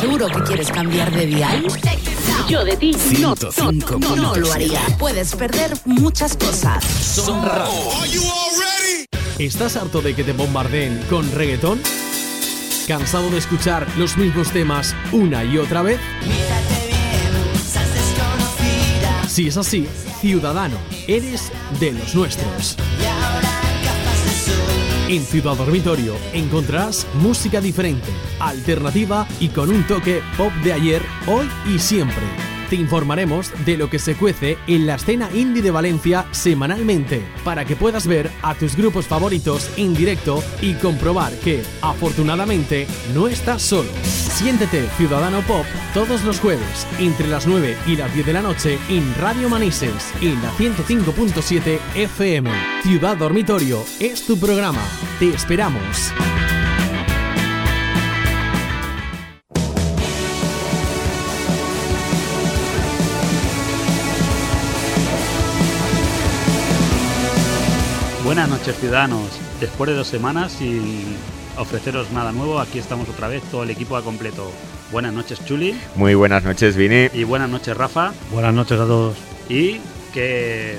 ¿Seguro que quieres cambiar de dial? Yo de ti no, no, no, no lo haría. Puedes perder muchas cosas. Son. ¿Estás harto de que te bombardeen con reggaetón? ¿Cansado de escuchar los mismos temas una y otra vez? Si es así, ciudadano, eres de los nuestros. En Ciudad Dormitorio encontrarás música diferente, alternativa y con un toque pop de ayer, hoy y siempre te informaremos de lo que se cuece en la escena indie de Valencia semanalmente, para que puedas ver a tus grupos favoritos en directo y comprobar que, afortunadamente, no estás solo. Siéntete Ciudadano Pop todos los jueves, entre las 9 y las 10 de la noche, en Radio Manises, en la 105.7 FM. Ciudad Dormitorio es tu programa. Te esperamos. Buenas noches ciudadanos, después de dos semanas sin ofreceros nada nuevo, aquí estamos otra vez, todo el equipo a completo. Buenas noches Chuli. Muy buenas noches Vini. Y buenas noches Rafa. Buenas noches a todos. ¿Y qué,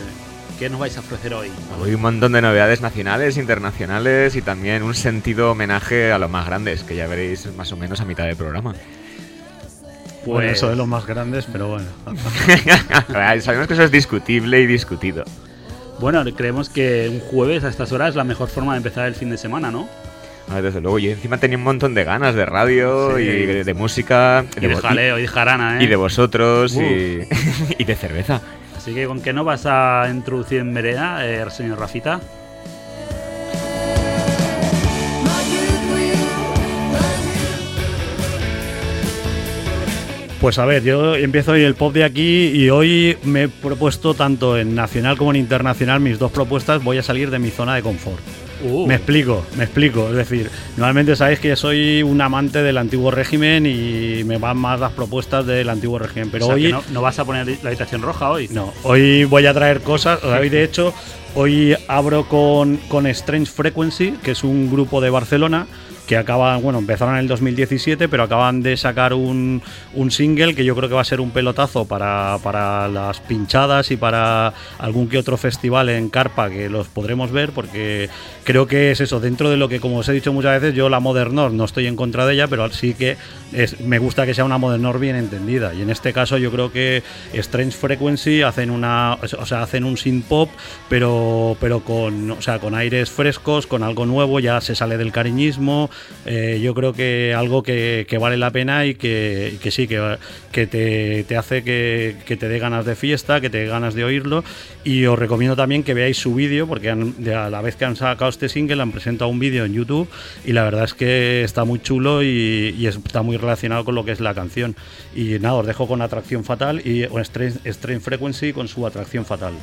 qué nos vais a ofrecer hoy? Hoy un montón de novedades nacionales, internacionales y también un sentido homenaje a los más grandes, que ya veréis más o menos a mitad del programa. Pues... Bueno, eso de los más grandes, pero bueno. Sabemos que eso es discutible y discutido. Bueno, creemos que un jueves a estas horas es la mejor forma de empezar el fin de semana, ¿no? Ah, desde luego, yo encima tenía un montón de ganas de radio y de, música. Y de, jaleo y de jarana, ¿eh? Y de vosotros y, y, de cerveza. Así que, ¿con qué no vas a introducir en vereda, eh, señor Rafita? Pues a ver, yo empiezo hoy el pop de aquí y hoy me he propuesto tanto en nacional como en internacional mis dos propuestas, voy a salir de mi zona de confort. Uh. Me explico, me explico. Es decir, normalmente sabéis que soy un amante del antiguo régimen y me van más las propuestas del antiguo régimen. Pero O sea, hoy que no, no vas a poner la habitación roja hoy? no, hoy voy a traer cosas. Hoy, de hecho, hoy abro con, con Strange Frequency, que es un grupo de Barcelona que acaban, bueno, empezaron en el 2017, pero acaban de sacar un, un single que yo creo que va a ser un pelotazo para, para las pinchadas y para algún que otro festival en Carpa que los podremos ver, porque creo que es eso, dentro de lo que, como os he dicho muchas veces, yo la Modernor no estoy en contra de ella, pero sí que es, me gusta que sea una Modernor bien entendida. Y en este caso yo creo que Strange Frequency hacen una, o sea, hacen un synth pop, pero, pero con, o sea, con aires frescos, con algo nuevo, ya se sale del cariñismo. Eh, yo creo que algo que, que vale la pena y que, que sí, que, que te, te hace que, que te dé ganas de fiesta, que te dé ganas de oírlo. Y os recomiendo también que veáis su vídeo, porque han- a la vez que han sacado este single han presentado un vídeo en YouTube y la verdad es que está muy chulo y, y está muy relacionado con lo que es la canción. Y nada, os dejo con Atracción Fatal y Strange, Strange Frequency con su Atracción Fatal.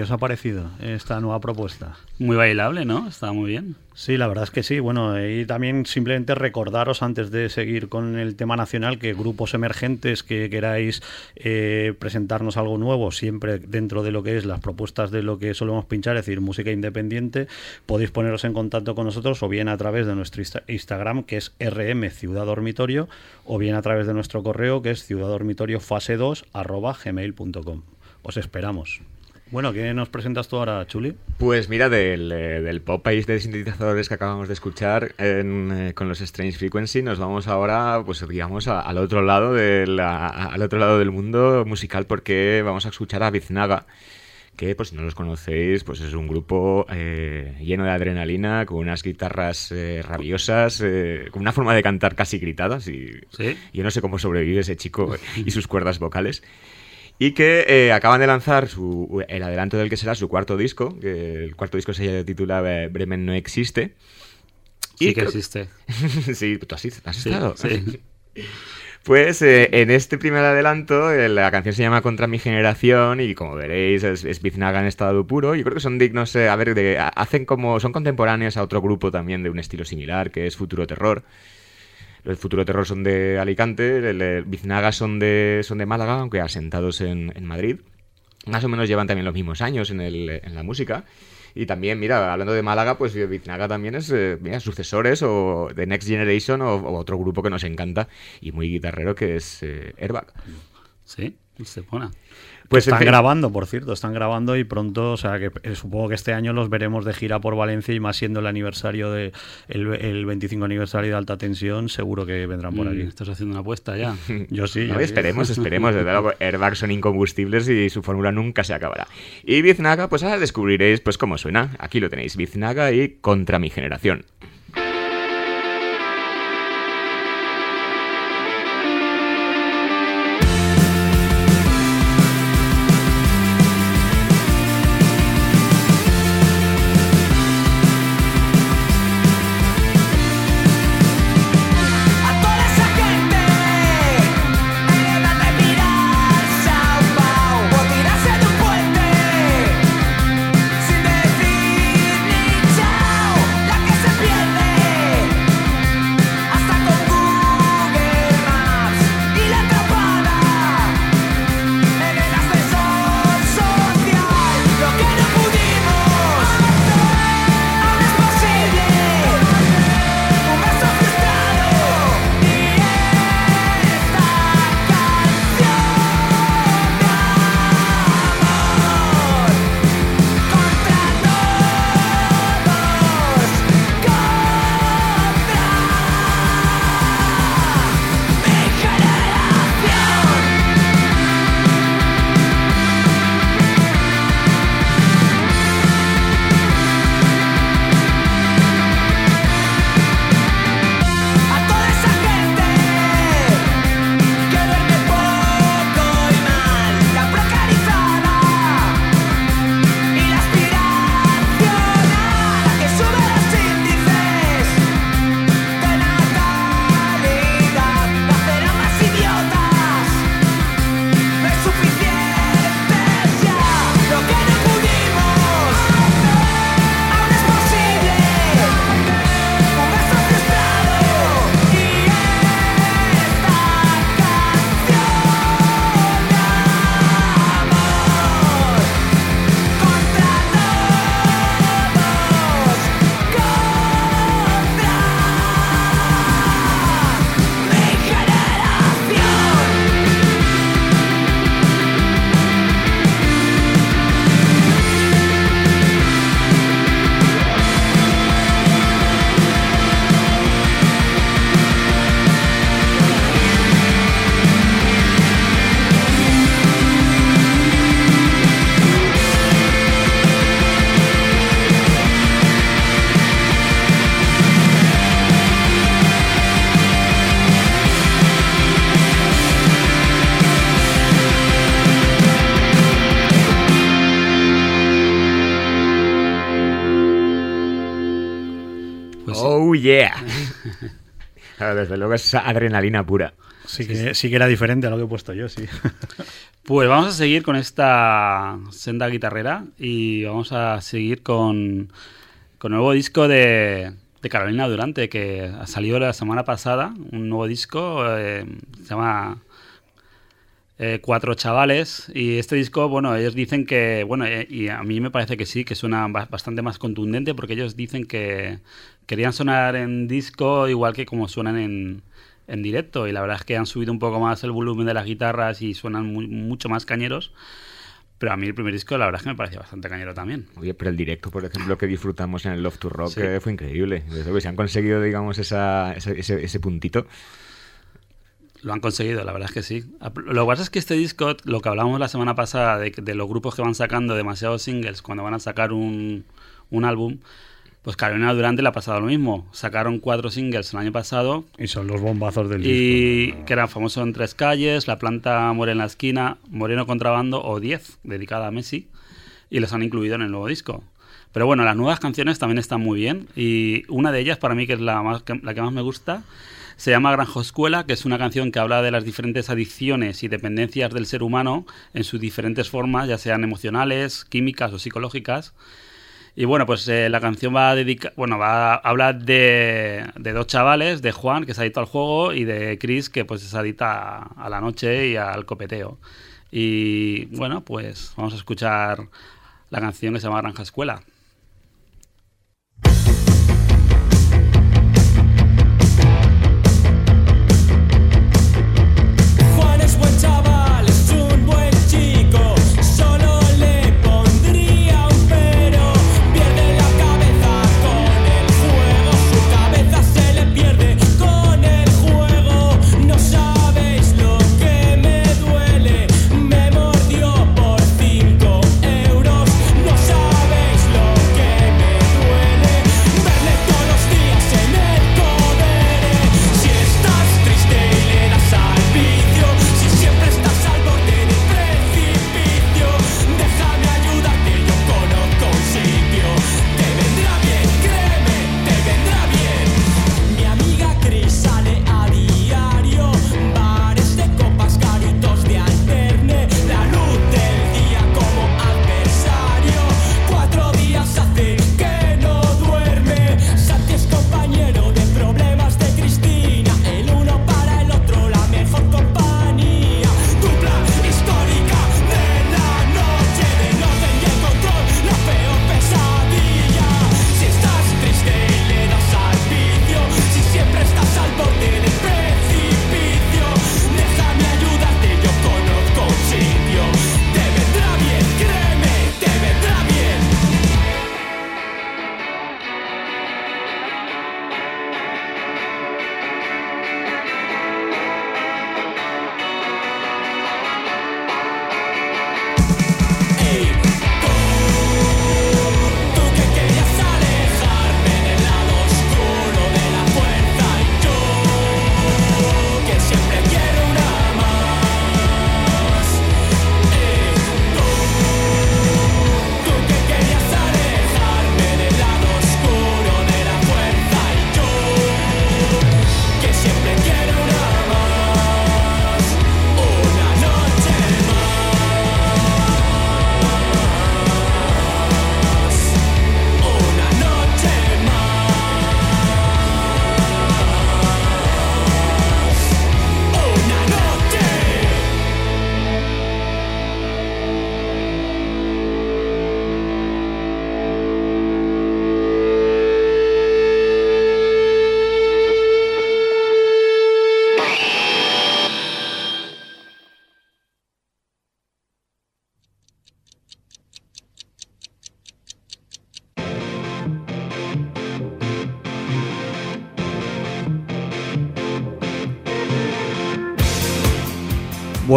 Os ha parecido esta nueva propuesta? Muy bailable, ¿no? Está muy bien. Sí, la verdad es que sí. Bueno, y también simplemente recordaros antes de seguir con el tema nacional que grupos emergentes que queráis eh, presentarnos algo nuevo, siempre dentro de lo que es las propuestas de lo que solemos pinchar, es decir, música independiente, podéis poneros en contacto con nosotros o bien a través de nuestro Instagram que es RM Ciudad Dormitorio o bien a través de nuestro correo que es ciudaddormitorio fase 2 arroba gmail.com. Os esperamos. Bueno, ¿qué nos presentas tú ahora, Chuli? Pues mira, del, eh, del pop país de sintetizadores que acabamos de escuchar eh, con los Strange Frequency, nos vamos ahora, pues digamos, al otro lado del, al otro lado del mundo musical, porque vamos a escuchar a Biznaga que pues si no los conocéis, pues es un grupo eh, lleno de adrenalina, con unas guitarras rabiosas, con una forma de cantar casi gritadas y yo no sé cómo sobrevive ese chico y sus cuerdas vocales y que eh, acaban de lanzar su, el adelanto del que será su cuarto disco, que el cuarto disco se titula eh, Bremen no existe. Sí que existe. sí, tú has, estado. Sí. Pues eh, en este primer adelanto la canción se llama Contra mi generación y como veréis es, es Biznaga en estado puro. Yo creo que son dignos, a ver, de, hacen como son contemporáneos a otro grupo también de un estilo similar que es Futuro Terror. Los Futuro Terror son de Alicante, el, Biznaga son de, son de Málaga, aunque asentados en, en Madrid. Más o menos llevan también los mismos años en, el, en la música. Y también, mira, hablando de Málaga, pues Biznaga también es, eh, mira, sucesores o de Next Generation o, otro grupo que nos encanta y muy guitarrero que es eh, Airbag. Sí, se pone. Pues están grabando, por cierto, están grabando y pronto, o sea, que eh, supongo que este año los veremos de gira por Valencia y más siendo el aniversario de el, 25 aniversario de alta tensión, seguro que vendrán por mm, aquí. Estás haciendo una apuesta ya. Yo sí. esperemos, esperemos. Desde luego, Airbag son incombustibles y su fórmula nunca se acabará. Y Biznaga, pues ahora descubriréis pues cómo suena. Aquí lo tenéis, Biznaga y Contra mi generación. Desde luego es adrenalina pura. Sí que, sí que era diferente a lo que he puesto yo, sí. Pues vamos a seguir con esta senda guitarrera y vamos a seguir con, con el nuevo disco de, de Carolina Durante que ha salido la semana pasada, un nuevo disco, eh, se llama eh, Cuatro Chavales y este disco, bueno, ellos dicen que, bueno, eh, y a mí me parece que sí, que suena bastante más contundente porque ellos dicen que querían sonar en disco igual que como suenan en, en directo y la verdad es que han subido un poco más el volumen de las guitarras y suenan mucho más cañeros. Pero a mí el primer disco, la verdad es que me parecía bastante cañero también. Oye, pero el directo, por ejemplo, que disfrutamos en el Love to Rock eh, fue increíble. Desde que se han conseguido, digamos, esa, ese, ese, puntito. Lo han conseguido, la verdad es que sí. Lo que pasa es que este disco, lo que hablábamos la semana pasada de, de los grupos que van sacando demasiados singles cuando van a sacar un, un álbum, pues Carolina Durante le ha pasado lo mismo. Sacaron cuatro singles el año pasado. Y son los bombazos del disco. Y que eran famosos en tres calles, La planta muere en la esquina, Moreno Contrabando o Diez, dedicada a Messi. Y los han incluido en el nuevo disco. Pero bueno, las nuevas canciones también están muy bien. Y una de ellas, para mí, que es la, más, la que más me gusta, se llama Granjo Escuela, que es una canción que habla de las diferentes adicciones y dependencias del ser humano en sus diferentes formas, ya sean emocionales, químicas o psicológicas. Y bueno, pues eh, la canción va a dedicar, bueno, va a hablar de, dos chavales, de Juan, que es adicto al juego, y de Chris, que pues es adicta a, la noche y al copeteo. Y bueno, pues vamos a escuchar la canción que se llama Granja Escuela.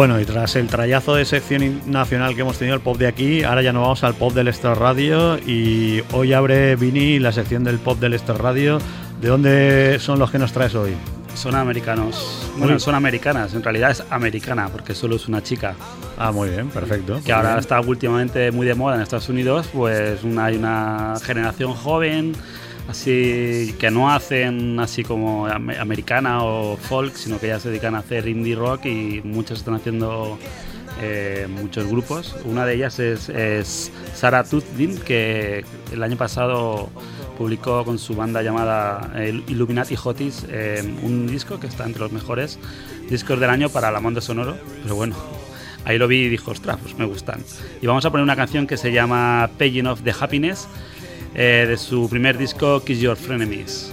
Bueno, y tras el trayazo de sección nacional que hemos tenido, el pop de aquí, ahora ya nos vamos al pop del Extra Radio y hoy abre Vini la sección del pop del Extra Radio. ¿De dónde son los que nos traes hoy? Son americanos. Bueno, son americanas. En realidad es americana porque solo es una chica. Ah, muy bien, perfecto. Que ahora está últimamente muy de moda en Estados Unidos. Pues hay una generación joven así que no hacen así como americana o folk, sino que ya se dedican a hacer indie rock y muchos están haciendo eh, muchos grupos. Una de ellas es, es Sarah Tutdin, que el año pasado publicó con su banda llamada Illuminati Hotis un disco que está entre los mejores discos del año para la Monde Sonoro. Pero bueno, ahí lo vi y dijo, ostras, pues me gustan. Y vamos a poner una canción que se llama Paging of the Happiness eh, de su primer disco Kiss Your Frenemies.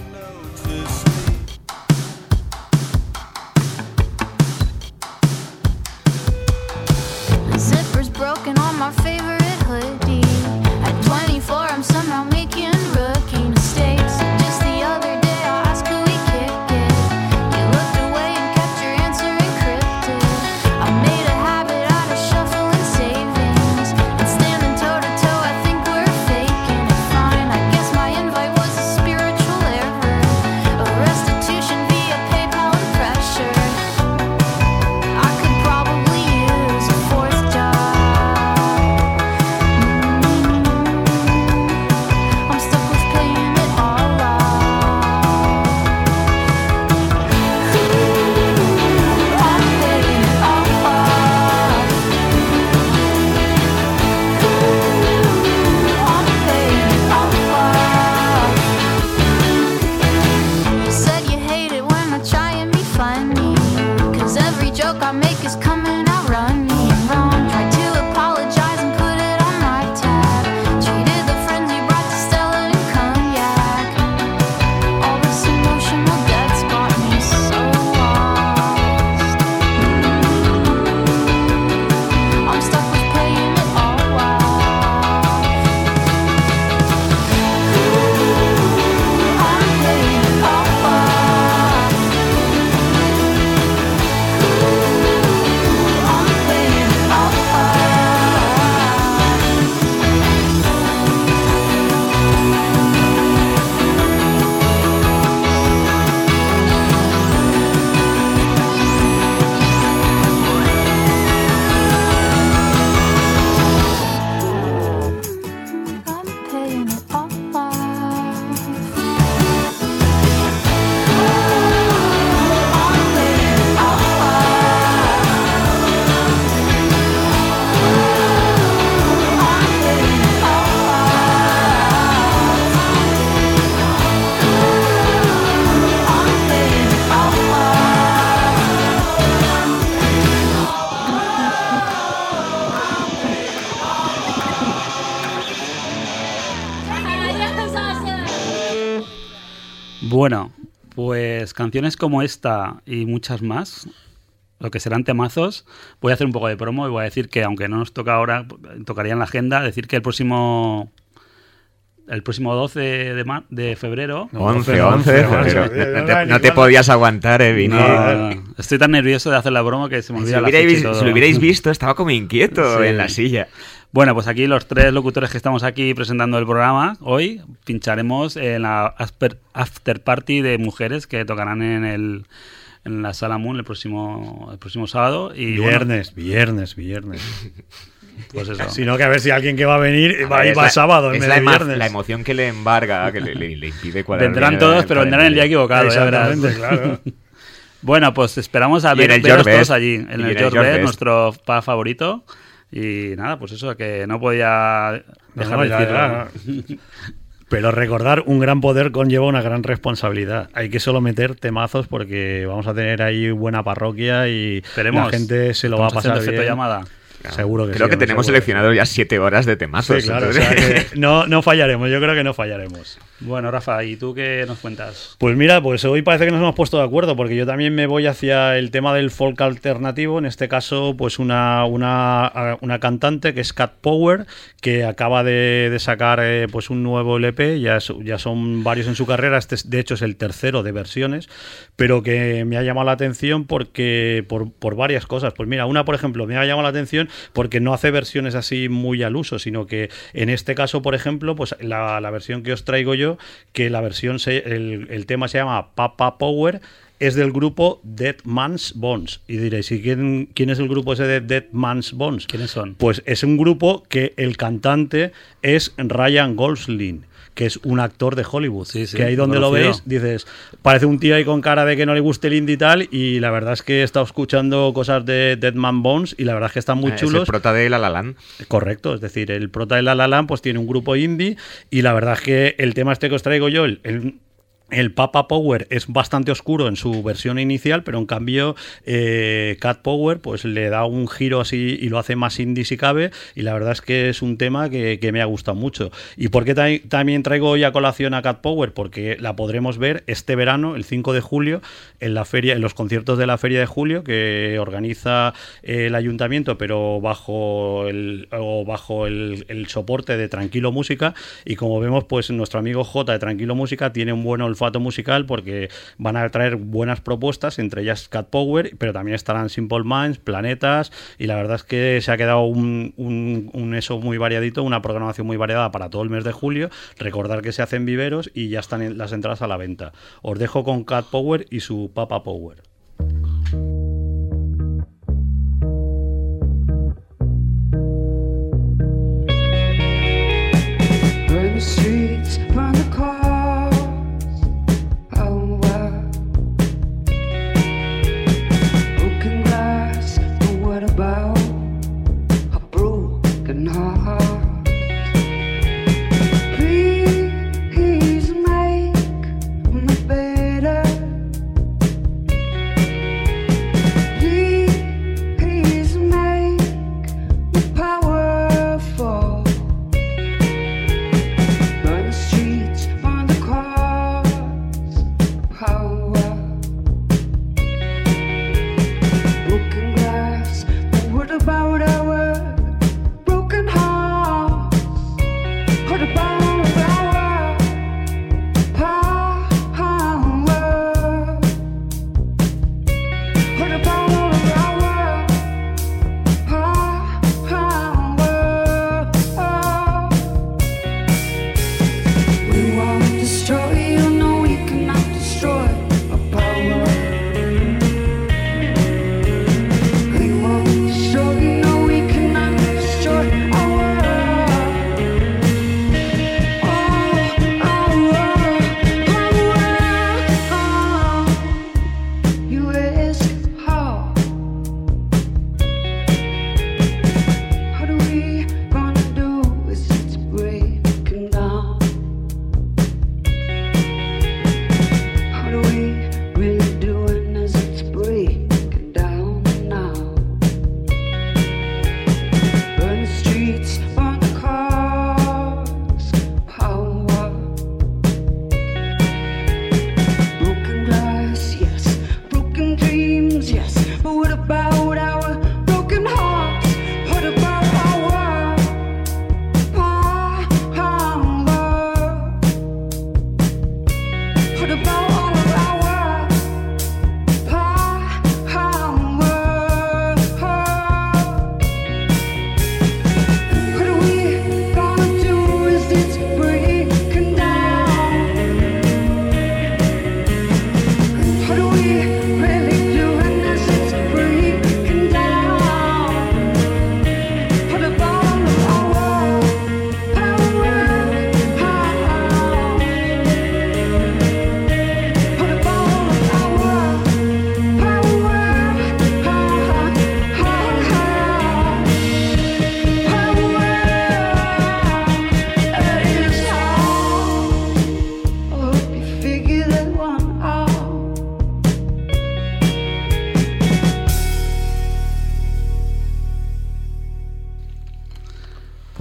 Pues canciones como esta y muchas más, lo que serán temazos, voy a hacer un poco de promo y voy a decir que, aunque no nos toca ahora, tocaría en la agenda, decir que el próximo el próximo 12 de, de febrero. 11, 11. no, te, podías aguantar, eh, estoy tan nervioso de hacer la broma que se me olvida si la Si lo hubierais visto, estaba como inquieto en la silla. Bueno, pues aquí los tres locutores que estamos aquí presentando el programa hoy pincharemos en la after, party de mujeres que tocarán en el en la Sala Moon el próximo el próximo sábado y viernes, viernes, viernes. Pues eso. Sino que a ver si alguien que va a venir va a ir para sábado. Es la, viernes. la, emoción que le embarga, que le, impide cuadrar. Vendrán todos, pero vendrán el día equivocado. Exactamente, claro. bueno, pues esperamos a ver, todos allí. En el, George nuestro pa favorito. Y nada, pues eso, que no podía dejar de decirlo. Pero recordar, un gran poder conlleva una gran responsabilidad. Hay que solo meter temazos porque vamos a tener ahí buena parroquia y la gente se lo va a pasar bien. llamada. Seguro que Creo que tenemos seleccionado ya siete horas de temazos. claro, no, no fallaremos, yo creo que no fallaremos. Bueno, Rafa, ¿y tú qué nos cuentas? Pues mira, pues hoy parece que nos hemos puesto de acuerdo, porque yo también me voy hacia el tema del folk alternativo, en este caso, pues una, una, una cantante que es Cat Power, que acaba de, sacar eh, pues un nuevo LP, ya, ya son varios en su carrera, este de hecho es el tercero de versiones, pero que me ha llamado la atención porque por, por varias cosas. Pues mira, una, por ejemplo, me ha llamado la atención porque no hace versiones así muy al uso, sino que en este caso, por ejemplo, pues la, la versión que os traigo yo que la versión, se, el, tema se llama Papa Power es del grupo Dead Man's Bones. Y diréis, ¿y quién, quién es el grupo ese de Dead Man's Bones? ¿Quiénes son? Pues es un grupo que el cantante es Ryan Gosling que es un actor de Hollywood. que ahí donde lo veis, dices, parece un tío ahí con cara de que no le guste el indie y tal, y la verdad es que he estado escuchando cosas de Dead Man Bones y la verdad es que están muy chulos. Ah, es el prota de La La Land. Correcto, es decir, el prota de La La Land pues tiene un grupo indie y la verdad es que el tema este que os traigo yo, el el Papa Power es bastante oscuro en su versión inicial, pero en cambio eh, Cat Power pues le da un giro así y lo hace más indie si cabe. Y la verdad es que es un tema que, me ha gustado mucho. ¿Y por qué también traigo hoy a colación a Cat Power? Porque la podremos ver este verano, el 5 de julio, en la feria, en los conciertos de la Feria de Julio que organiza el ayuntamiento, pero bajo el, bajo el, el soporte de Tranquilo Música. Y como vemos, pues nuestro amigo J de Tranquilo Música tiene un buen olfato musical porque van a traer buenas propuestas, entre ellas Cat Power, pero también estarán Simple Minds, Planetas, y la verdad es que se ha quedado un, un, eso muy variadito, una programación muy variada para todo el mes de julio. Recordar que se hacen viveros y ya están las entradas a la venta. Os dejo con Cat Power y su Papa Power.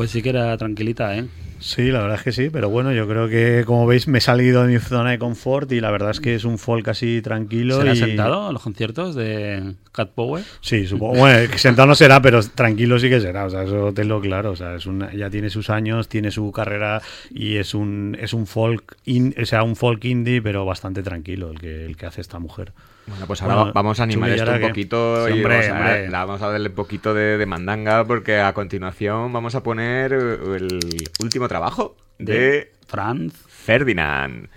Sí que era tranquilita, ¿eh? Sí, la verdad es que sí, pero bueno, yo creo que como veis me he salido de mi zona de confort y la verdad es que es un folk así tranquilo. ¿Se y... sentado a los conciertos de Cat Power? Sí, supongo. Bueno, sentado no será, pero tranquilo sí que será, o sea, eso tenlo claro, o sea, es una, ya tiene sus años, tiene su carrera y es un es un folk o sea, un folk indie, pero bastante tranquilo el que el que hace esta mujer. Bueno, pues ahora vamos a animar esto un poquito y vamos, a, darle un poquito de, mandanga porque a continuación vamos a poner el último trabajo de, Franz Ferdinand.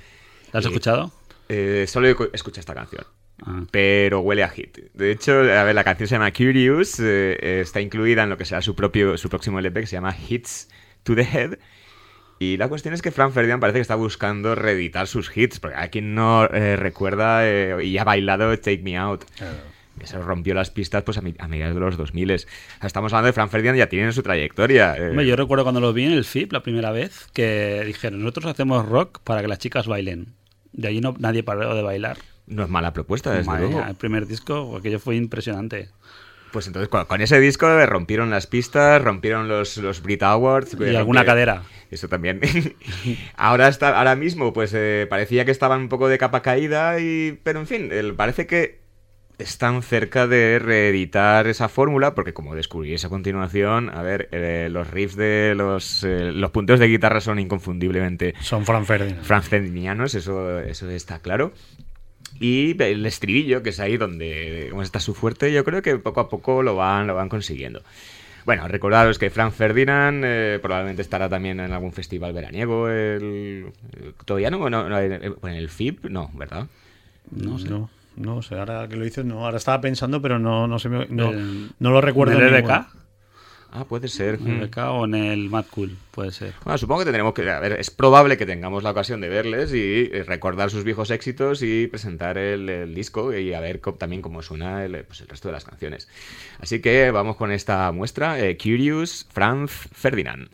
¿Lo has escuchado? Eh, solo escuché esta canción. Ah. Pero huele a hit. De hecho, a ver, la canción se llama Curious, eh, está incluida en lo que será su propio su próximo LP que se llama Hits to the Head. Y la cuestión es que Frank Ferdinand parece que está buscando reeditar sus hits, porque hay quien no eh, recuerda eh, y ha bailado Take Me Out. Que se rompió las pistas pues a, mediados de los 2000. estamos hablando de Frank Ferdinand, ya tiene su trayectoria. yo recuerdo cuando lo vi en el FIP la primera vez, que dijeron, nosotros hacemos rock para que las chicas bailen. De allí no, nadie paró de bailar. No es mala propuesta, desde luego. El primer disco, aquello fue impresionante. Pues entonces con, ese disco rompieron las pistas, rompieron los, los Brit Awards. Y alguna cadera. Eso también. ahora, está, ahora mismo, pues eh, parecía que estaban un poco de capa caída, y, pero en fin, parece que están cerca de reeditar esa fórmula, porque como descubrí a continuación, a ver, eh, los riffs de los, eh, los puntos de guitarra son inconfundiblemente... Son Frank Ferdinand. eso, eso está claro. Y el estribillo, que es ahí donde está su fuerte, yo creo que poco a poco lo van, lo van consiguiendo. Bueno, recordaros que Frank Ferdinand eh, probablemente estará también en algún festival veraniego. El, todavía no, no, en el FIP, no, ¿verdad? No sé. No, no sé, ahora que lo dices, no. Ahora estaba pensando, pero no, no, no, no lo recuerdo. ¿En el Ah, puede ser. En el o en el Mad Cool, puede ser. Bueno, supongo que tendremos que. A ver, es probable que tengamos la ocasión de verles y eh, recordar sus viejos éxitos y presentar el, disco y a ver también cómo suena el, pues, el, resto de las canciones. Así que vamos con esta muestra: eh, Curious Franz Ferdinand.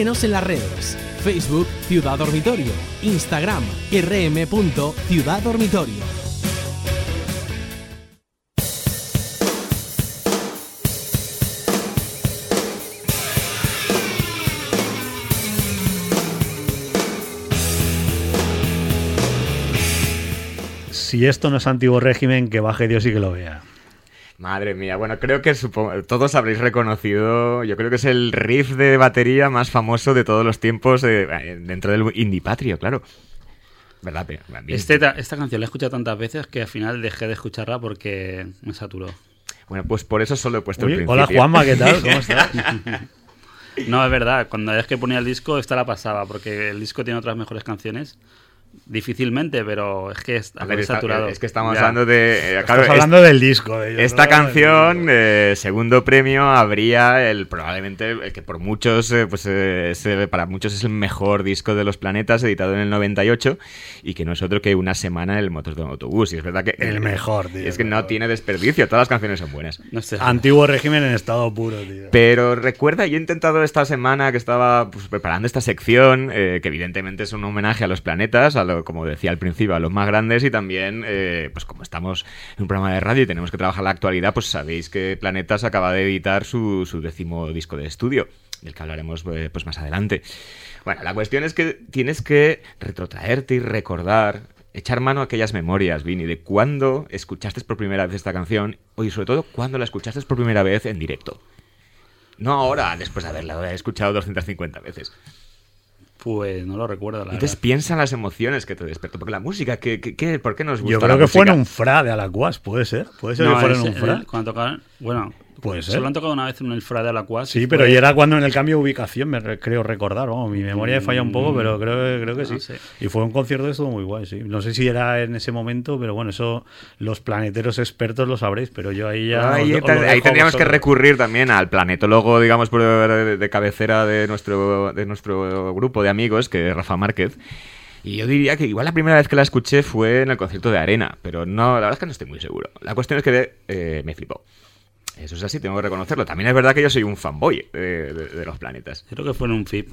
En las redes. Facebook Ciudad Dormitorio, Instagram rm.ciudaddormitorio. Si esto no es antiguo régimen, que baje Dios y que lo vea. Madre mía, bueno, creo que todos habréis reconocido, yo creo que es el riff de batería más famoso de todos los tiempos eh, dentro del indie patrio, claro. ¿Verdad? Este, esta canción la he escuchado tantas veces que al final dejé de escucharla porque me saturó. Bueno, pues por eso solo he puesto el principio. Hola Juanma, ¿qué tal? ¿Cómo estás? no, es verdad, cuando es que ponía el disco, esta la pasaba, porque el disco tiene otras mejores canciones Difícilmente, pero es que es, saturado. es que estamos hablando de. Eh, hablando del disco. esta canción, eh, segundo premio, habría el probablemente el que por muchos, eh, pues para muchos es el mejor disco de los planetas, editado en el 98, y que no es otro que una semana en el motor de un autobús. Y es verdad que. El mejor, tío. Es que no tiene desperdicio, todas las canciones son buenas. Antiguo régimen en estado puro, tío. Pero recuerda, yo he intentado esta semana que estaba pues, preparando esta sección, que evidentemente es un homenaje a los planetas, a como decía al principio, a los más grandes y también, eh, pues como estamos en un programa de radio y tenemos que trabajar la actualidad, pues sabéis que Planetas acaba de editar su, su décimo disco de estudio, del que hablaremos eh, pues más adelante. Bueno, la cuestión es que tienes que retrotraerte y recordar echar mano a aquellas memorias, Vini, de cuándo escuchaste por primera vez esta canción y sobre todo cuándo la escuchaste por primera vez en directo. No ahora, después de haberla escuchado 250 veces. Pues no lo recuerdo, la Entonces piensa en las emociones que te despertó. Porque la música, ¿qué, qué, por qué nos gusta Yo creo que fue en un fra de Alacuas, puede ser. Puede ser que fuera en un fra. cuando tocaban, bueno, Puede ser. Solo han tocado una vez en el Fra de Alacuas. Sí, pero y era cuando en el cambio de ubicación, me creo recordar. mi memoria falla un poco, pero creo, creo que sí. Y fue un concierto de estuvo muy guay, sí. No sé si era en ese momento, pero bueno, eso los planeteros expertos lo sabréis, pero yo ahí ya. ahí, tendríamos que recurrir también al planetólogo, digamos, de, cabecera de nuestro, de nuestro grupo de amigos, que es Rafa Márquez. Y yo diría que igual la primera vez que la escuché fue en el concierto de Arena, pero no, la verdad es que no estoy muy seguro. La cuestión es que eh, me flipó. Eso es así, tengo que reconocerlo. También es verdad que yo soy un fanboy de, los planetas. Creo que fue en un FIP.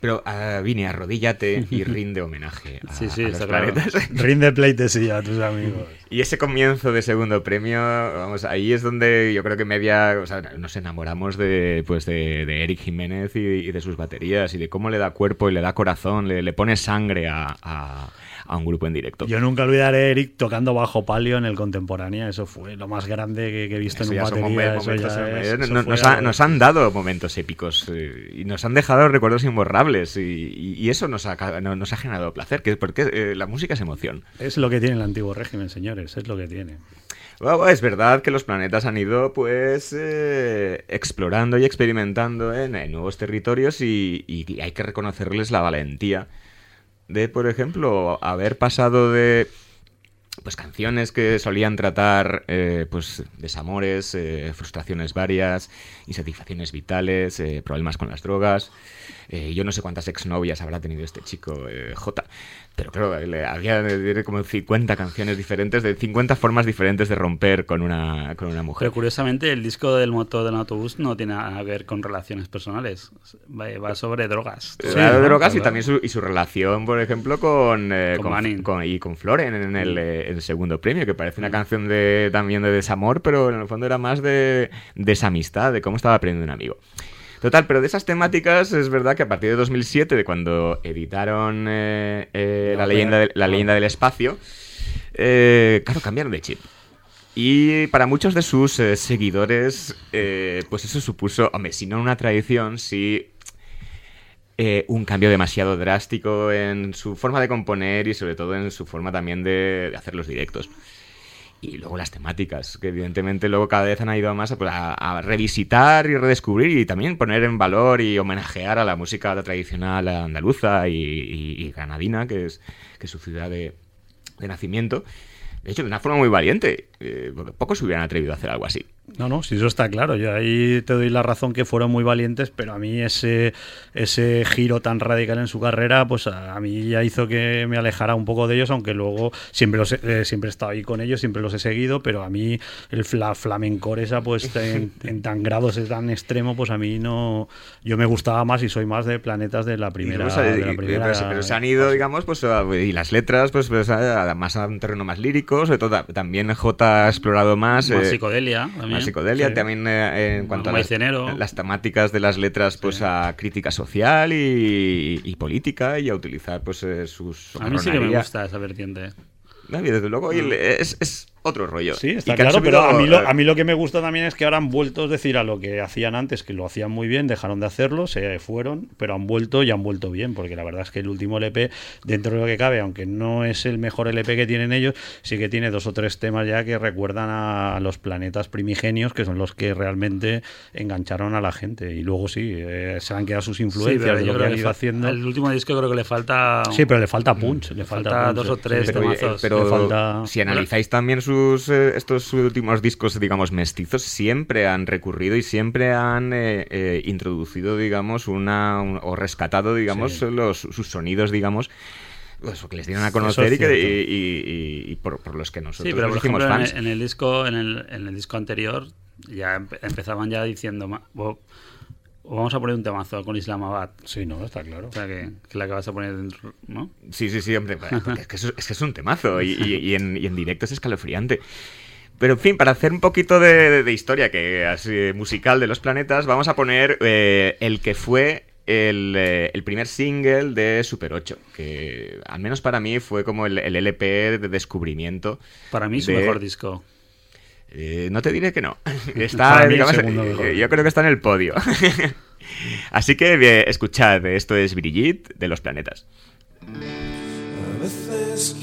Pero uh, vine, arrodíllate y rinde homenaje a, sí, sí, los planetas. Rinde pleitesía a tus amigos. Y ese comienzo de segundo premio, vamos, ahí es donde yo creo que media, o sea, nos enamoramos de, pues de, Eric Jiménez y, de sus baterías y de cómo le da cuerpo y le da corazón, le, pone sangre a a un grupo en directo. Yo nunca olvidaré a Eric tocando bajo palio en el Contemporánea, eso fue lo más grande que, he visto en un batería. nos, han dado momentos épicos eh, y nos han dejado recuerdos imborrables y, eso nos ha, nos ha generado placer, que, porque eh, la música es emoción. Es lo que tiene el antiguo régimen, señores, es lo que tiene. es verdad que los planetas han ido pues eh, explorando y experimentando en, nuevos territorios y, y, hay que reconocerles la valentía de, por ejemplo, haber pasado de pues canciones que solían tratar eh, pues desamores, eh, frustraciones varias, insatisfacciones vitales, eh, problemas con las drogas. yo no sé cuántas exnovias habrá tenido este chico J, pero claro, había como 50 canciones diferentes, de 50 formas diferentes de romper con una, con una mujer. Pero curiosamente, el disco del motor del autobús no tiene nada que ver con relaciones personales. Va, sobre drogas. Sí, de drogas y también su, y su relación, por ejemplo, con, con, y con Floren en el, el, segundo premio, que parece una canción de, también de desamor, pero en el fondo era más de desamistad, de cómo estaba aprendiendo un amigo. Total, pero de esas temáticas es verdad que a partir de 2007, de cuando editaron eh, eh, la, leyenda la leyenda del espacio, eh, claro, cambiaron de chip. Y para muchos de sus seguidores, pues eso supuso, hombre, si no una tradición, sí un cambio demasiado drástico en su forma de componer y sobre todo en su forma también de hacer los directos. Y luego las temáticas, que evidentemente luego cada vez han ido más a, pues, revisitar y redescubrir y también poner en valor y homenajear a la música tradicional andaluza y, granadina, que es, que su ciudad de, de nacimiento. De hecho, de una forma muy valiente, eh, porque pocos se hubieran atrevido a hacer algo así. No, no, si eso está claro. Yo ahí te doy la razón que fueron muy valientes, pero a mí ese, ese giro tan radical en su carrera, pues a, mí ya hizo que me alejara un poco de ellos, aunque luego siempre los eh, siempre he estado ahí con ellos, siempre los he seguido, pero a mí el la flamencor esa, pues en, tan grados, es tan extremo, pues a mí no. Yo me gustaba más y soy más de planetas de la primera. pero, se han ido, digamos, pues y las letras, pues, pues más a un terreno más lírico, sobre todo también J ha explorado más. Más eh, psicodelia psicodelia, también eh, en cuanto a las, temáticas de las letras, pues a crítica social y, política y a utilizar pues eh, sus... A mí sí que me gusta esa vertiente. desde luego, es, otro rollo. Sí, está claro, pero a mí, lo, a mí lo que me gusta también es que ahora han vuelto, es decir, a lo que hacían antes, que lo hacían muy bien, dejaron de hacerlo, se fueron, pero han vuelto y han vuelto bien, porque la verdad es que el último LP, dentro de lo que cabe, aunque no es el mejor LP que tienen ellos, sí que tiene dos o tres temas ya que recuerdan a los planetas primigenios, que son los que realmente engancharon a la gente. Y luego sí, eh, se han quedado sus influencias de lo que han ido haciendo. El último disco creo que le falta. Sí, pero le falta punch. Le falta, dos o tres pero, pero si analizáis también sus eh, estos últimos discos, digamos, mestizos, siempre han recurrido y siempre han eh, introducido, digamos, una o rescatado, digamos, los, sus sonidos, digamos pues, que les dieron a conocer y, por, los que nosotros sí, pero por ejemplo, fans. En, el disco en el, en el disco anterior ya empezaban ya diciendo vamos a poner un temazo con Islamabad. Sí, no, está claro. O sea, que, que la que vas a poner ¿no? Sí, sí, sí, hombre. es, que es, que es un temazo y, en, y en directo es escalofriante. Pero en fin, para hacer un poquito de, historia que así, musical de los planetas, vamos a poner eh, el que fue eh, el, primer single de Super 8, que al menos para mí fue como el, LP de descubrimiento. Para mí su mejor disco. Eh, no te diré que no. Está, eh, yo creo que está en el podio. Así que escuchad, esto es Brigitte de los planetas. A veces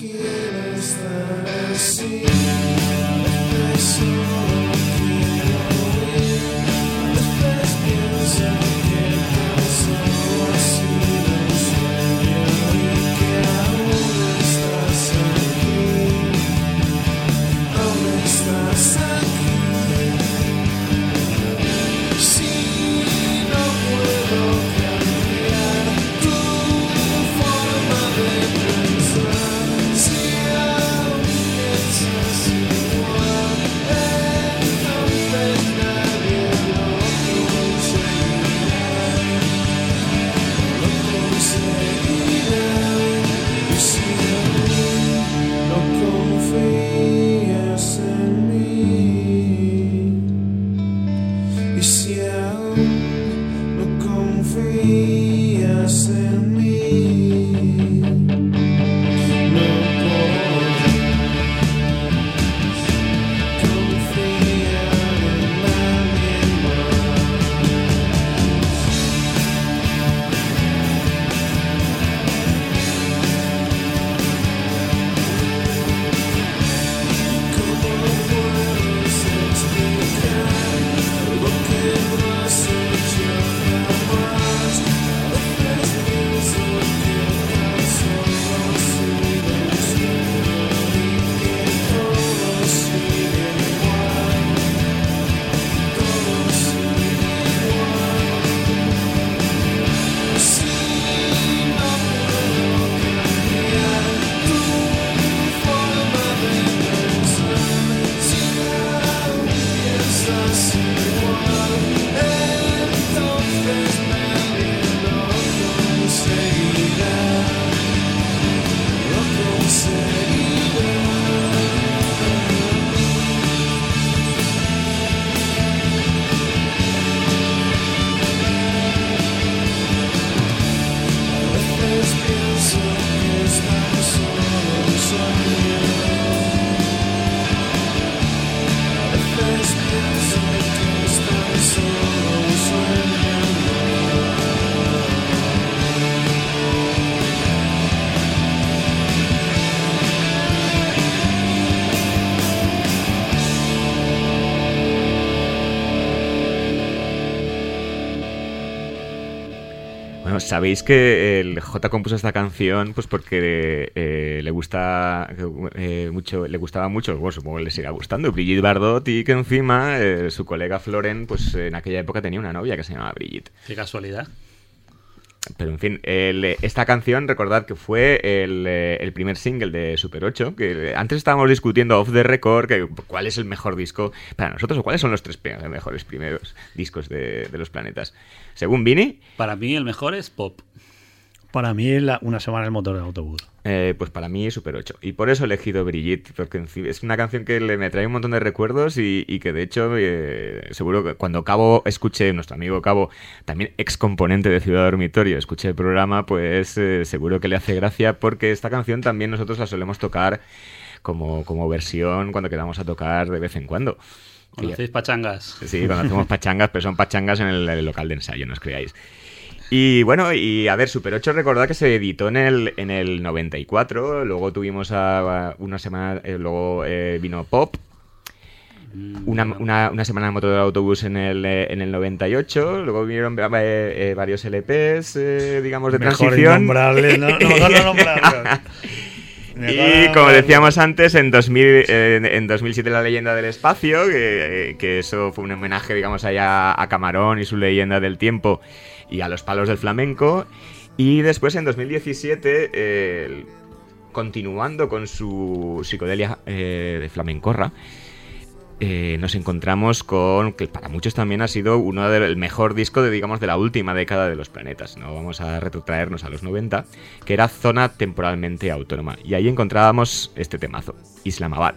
Sabéis que el J compuso esta canción pues porque eh, le gusta eh, mucho, le gustaba mucho, bueno, supongo que le siga gustando, Brigitte Bardot y que encima eh, su colega Floren pues en aquella época tenía una novia que se llamaba Brigitte. Qué casualidad. Pero en fin, esta canción, recordad que fue el, primer single de Super 8, que antes estábamos discutiendo off the record que cuál es el mejor disco para nosotros o cuáles son los tres mejores primeros discos de, de los planetas. Según Vini. Para mí el mejor es Pop. Para mí es una semana el motor de autobús. Eh, pues para mí es Super 8. Y por eso he elegido Brigitte, porque es una canción que le, me trae un montón de recuerdos y, que de hecho eh, seguro que cuando Cabo escuche, nuestro amigo Cabo, también ex componente de Ciudad Dormitorio, escuche el programa, pues eh, seguro que le hace gracia porque esta canción también nosotros la solemos tocar como, como versión cuando quedamos a tocar de vez en cuando. Cuando hacéis pachangas. Sí, cuando hacemos pachangas, pero son pachangas en el, local de ensayo, no os creáis. Y bueno, y a ver, Super 8 recordad que se editó en el, en el 94, luego tuvimos a, una semana, eh, luego eh, vino Pop, mm, una, una, semana en motor del autobús en el, eh, en el 98, luego vinieron varios LPs, digamos, de transición. Y como decíamos antes, en, 2000, en, 2007 La leyenda del espacio, que, eso fue un homenaje, digamos, allá a Camarón y su leyenda del tiempo y a los palos del flamenco. Y después en 2017, continuando con su psicodelia eh, de flamencorra, eh, nos encontramos con que para muchos también ha sido uno del mejor disco de digamos de la última década de los planetas. No vamos a retrotraernos a los 90, que era zona temporalmente autónoma y ahí encontrábamos este temazo, Islamabad.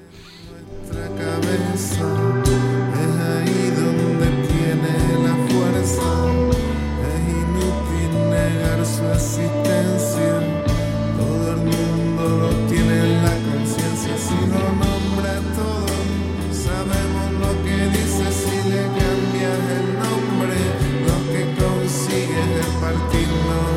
You know.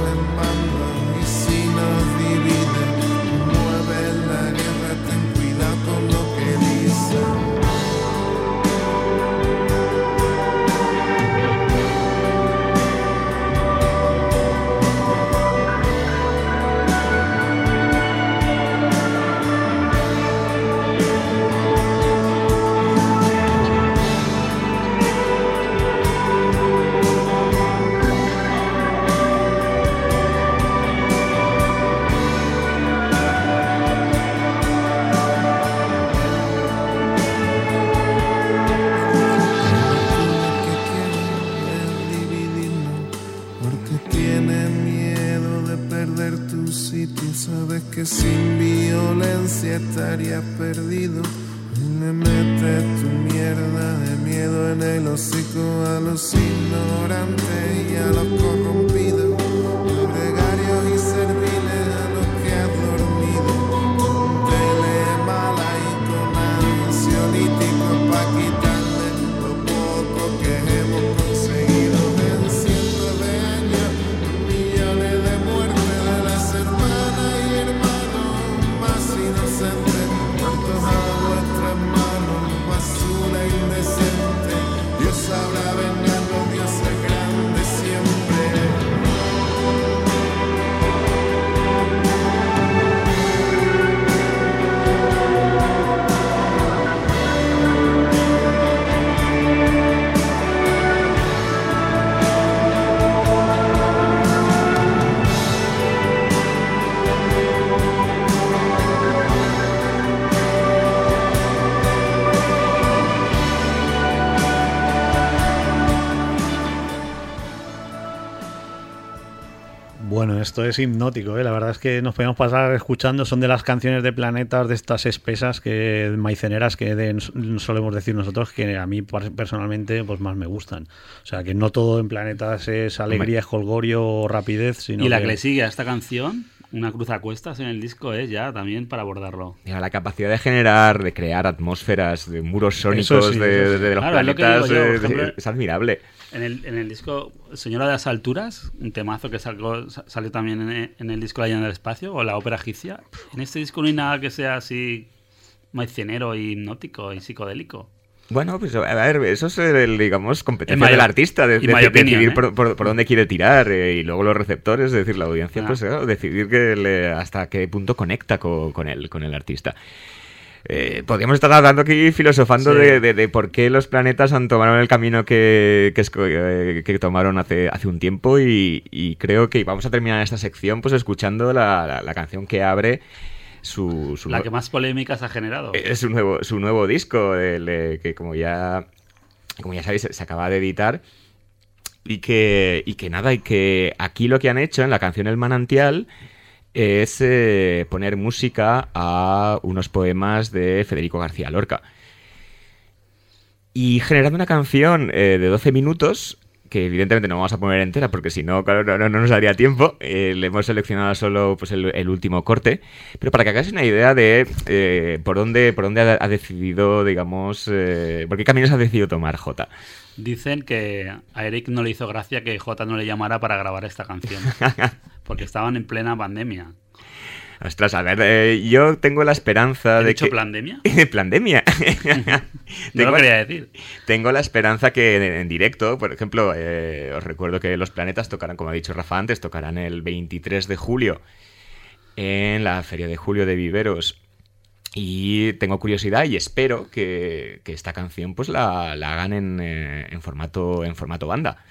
Esto es hipnótico, ¿eh? la verdad es que nos podemos pasar escuchando, son de las canciones de planetas de estas espesas que maiceneras que solemos decir nosotros que a mí personalmente pues más me gustan. O sea, que no todo en planetas es alegría, holgorio o rapidez, sino Y la que, le sigue a esta canción una cruz a cuestas en el disco es ya también para abordarlo. la capacidad de generar, de crear atmósferas, de muros sónicos de, los planetas es admirable. En el, en el disco Señora de las Alturas, un temazo que salió, salió también en, el disco La Llana del Espacio, o la ópera egipcia, en este disco no hay nada que sea así maicenero y hipnótico y psicodélico. Bueno, pues a ver, eso es, el, digamos, competencia del artista, de, decidir ¿eh? por, dónde quiere tirar eh, y luego los receptores, es decir, la audiencia, pues ah. decidir que hasta qué punto conecta con, con, el, con el artista. Eh, podríamos estar hablando aquí filosofando de, por qué los planetas han tomado el camino que, que, eh, tomaron hace, hace un tiempo y, creo que vamos a terminar esta sección pues escuchando la, canción que abre su, La que más polémicas ha generado. Es su nuevo, su nuevo disco, que como ya, como ya sabéis se acaba de editar y que, y que nada, y que aquí lo que han hecho en la canción El Manantial es eh, poner música a unos poemas de Federico García Lorca. Y generando una canción eh, de 12 minutos que evidentemente no vamos a poner entera porque si no, claro, no, nos daría tiempo. Eh, le hemos seleccionado solo pues, el, último corte, pero para que hagáis una idea de eh, por dónde, por dónde ha, decidido, digamos, eh, por qué caminos ha decidido tomar J. Dicen que a Eric no le hizo gracia que J no le llamara para grabar esta canción, porque estaban en plena pandemia. Ostras, a ver, eh, yo tengo la esperanza de que... plandemia? plandemia. no lo quería decir. Tengo la esperanza que en, directo, por ejemplo, eh, os recuerdo que Los Planetas tocarán, como ha dicho Rafa antes, tocarán el 23 de julio en la Feria de Julio de Viveros. Y tengo curiosidad y espero que, esta canción pues la, hagan en, eh, en, formato, en formato banda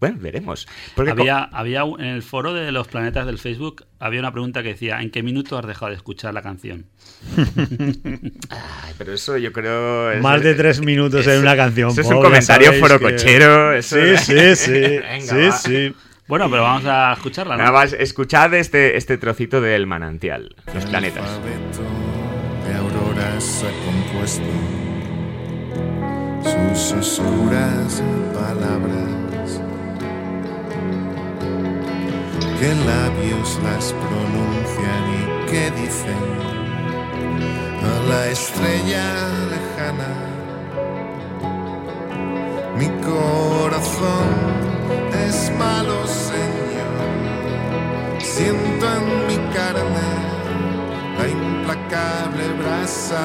bueno, veremos. había, había en el foro de los planetas del Facebook había una pregunta que decía ¿en qué minuto has dejado de escuchar la canción? pero eso yo creo... Más de tres minutos en una canción. Eso es un comentario forocochero. Sí, sí, sí. sí, sí. Bueno, pero vamos a escucharla. ¿no? escuchad este, este trocito del manantial, los planetas. de auroras ha compuesto sus oscuras palabras qué labios las pronuncian y qué dicen a la estrella lejana. Mi corazón es malo, Señor. Siento en mi carne la implacable brasa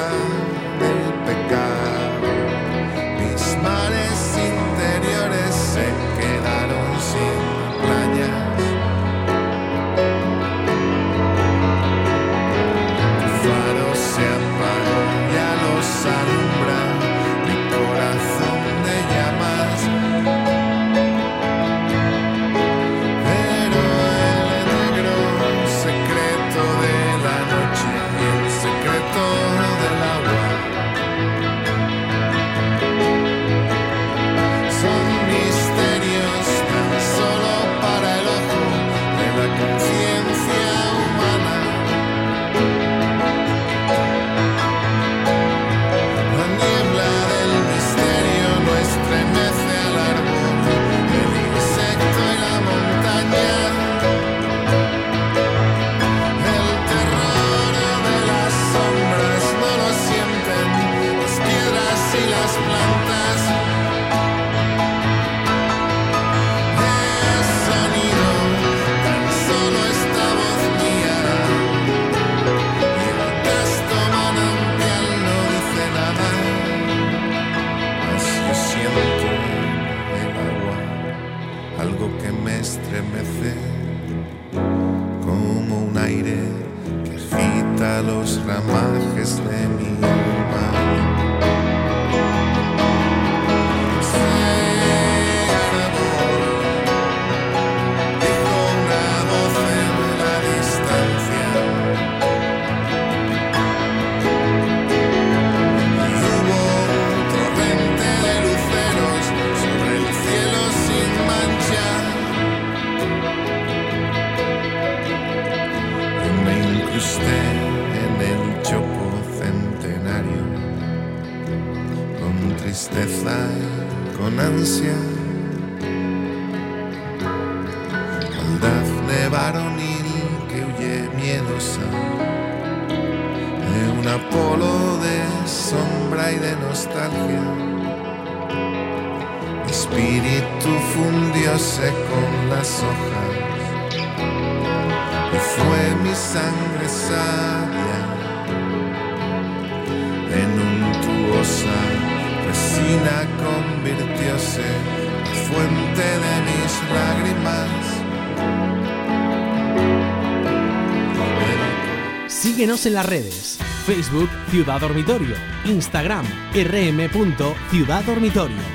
en las redes. Facebook Ciudad Dormitorio. Instagram rm.ciudaddormitorio.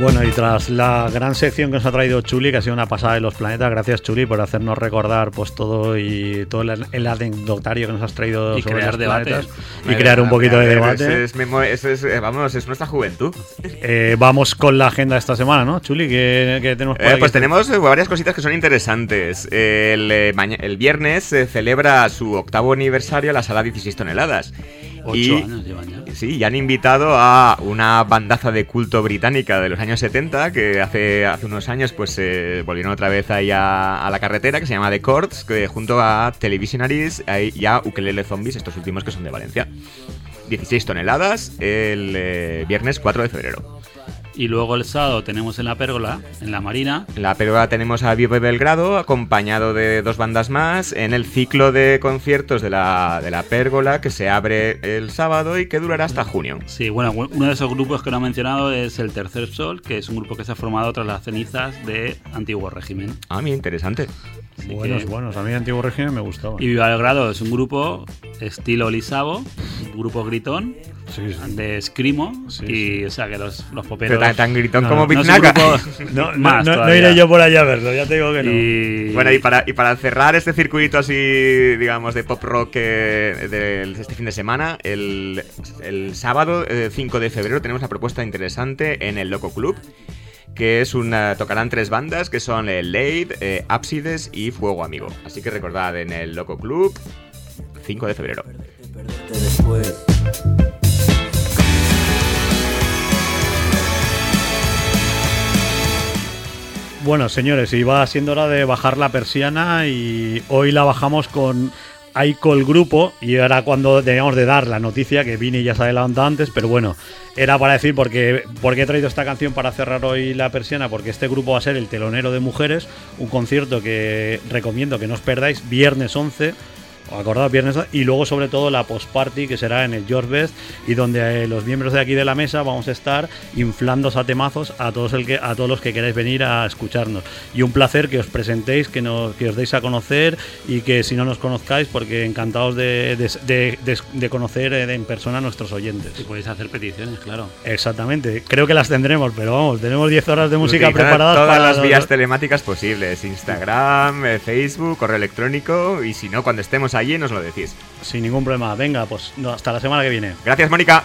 Bueno, y tras la gran sección que nos ha traído Chuli, que ha sido una pasada de los planetas, gracias Chuli por hacernos recordar pues todo y todo el, anecdotario que nos has traído y sobre crear los y crear un poquito de debate. Es, eh, vamos, es nuestra juventud. Eh, vamos con la agenda de esta semana, ¿no, Chuli? ¿Qué, tenemos por eh, Pues tenemos varias cositas que son interesantes. El, el viernes se celebra su octavo aniversario la sala 16 toneladas. Ocho años llevan ya. Sí, y han invitado a una bandaza de culto británica de los años 70 que hace, hace unos años pues se volvieron otra vez ahí a, la carretera que se llama The Courts, que junto a Televisionaries y a Ukelele Zombies, estos últimos que son de Valencia. 16 toneladas el eh, viernes 4 de febrero. Y luego el sábado tenemos en la pérgola, en la marina. En la pérgola tenemos a Vivo Belgrado, acompañado de dos bandas más, en el ciclo de conciertos de la, de la pérgola que se abre el sábado y que durará hasta junio. Sí, bueno, uno de esos grupos que no ha mencionado es el Tercer Sol, que es un grupo que se ha formado tras las cenizas de Antiguo Régimen. Ah, muy interesante. buenos, buenos. A mí Antiguo Régimen me gustaba. Y Viva Belgrado es un grupo estilo Lisabo, un grupo gritón de escrimo y o sea que los, los poperos tan, tan gritón como no, no, no, iré yo por allá a verlo ya te digo que no. Bueno y para, y para cerrar este circuito así digamos de pop rock eh, de este fin de semana el, el sábado 5 eh, de febrero tenemos una propuesta interesante en el Loco Club que es una tocarán tres bandas que son el Lade, eh, Ábsides y Fuego Amigo. Así que recordad en el Loco Club 5 de febrero Bueno, señores, iba siendo hora de bajar la persiana y hoy la bajamos con Aiko el grupo y era cuando teníamos de dar la noticia que Vini ya se adelantado antes, pero bueno, era para decir porque, porque he traído esta canción para cerrar hoy la persiana, porque este grupo va a ser el telonero de mujeres, un concierto que recomiendo que no os perdáis, viernes 11 acordado viernes y luego sobre todo la post party que será en el George Best y donde eh, los miembros de aquí de la mesa vamos a estar inflando a temazos a todos el que a todos los que queráis venir a escucharnos. Y un placer que os presentéis que nos que os deis a conocer y que si no nos conozcáis porque encantados de, de, conocer eh, en persona a nuestros oyentes. Y podéis hacer peticiones claro. Exactamente. Creo que las tendremos pero vamos tenemos 10 horas de música preparadas todas para las vías telemáticas posibles. Instagram eh, Facebook correo electrónico y si no cuando estemos allí nos lo decís. Sin ningún problema. Venga, pues hasta la semana que viene. Gracias, Mónica.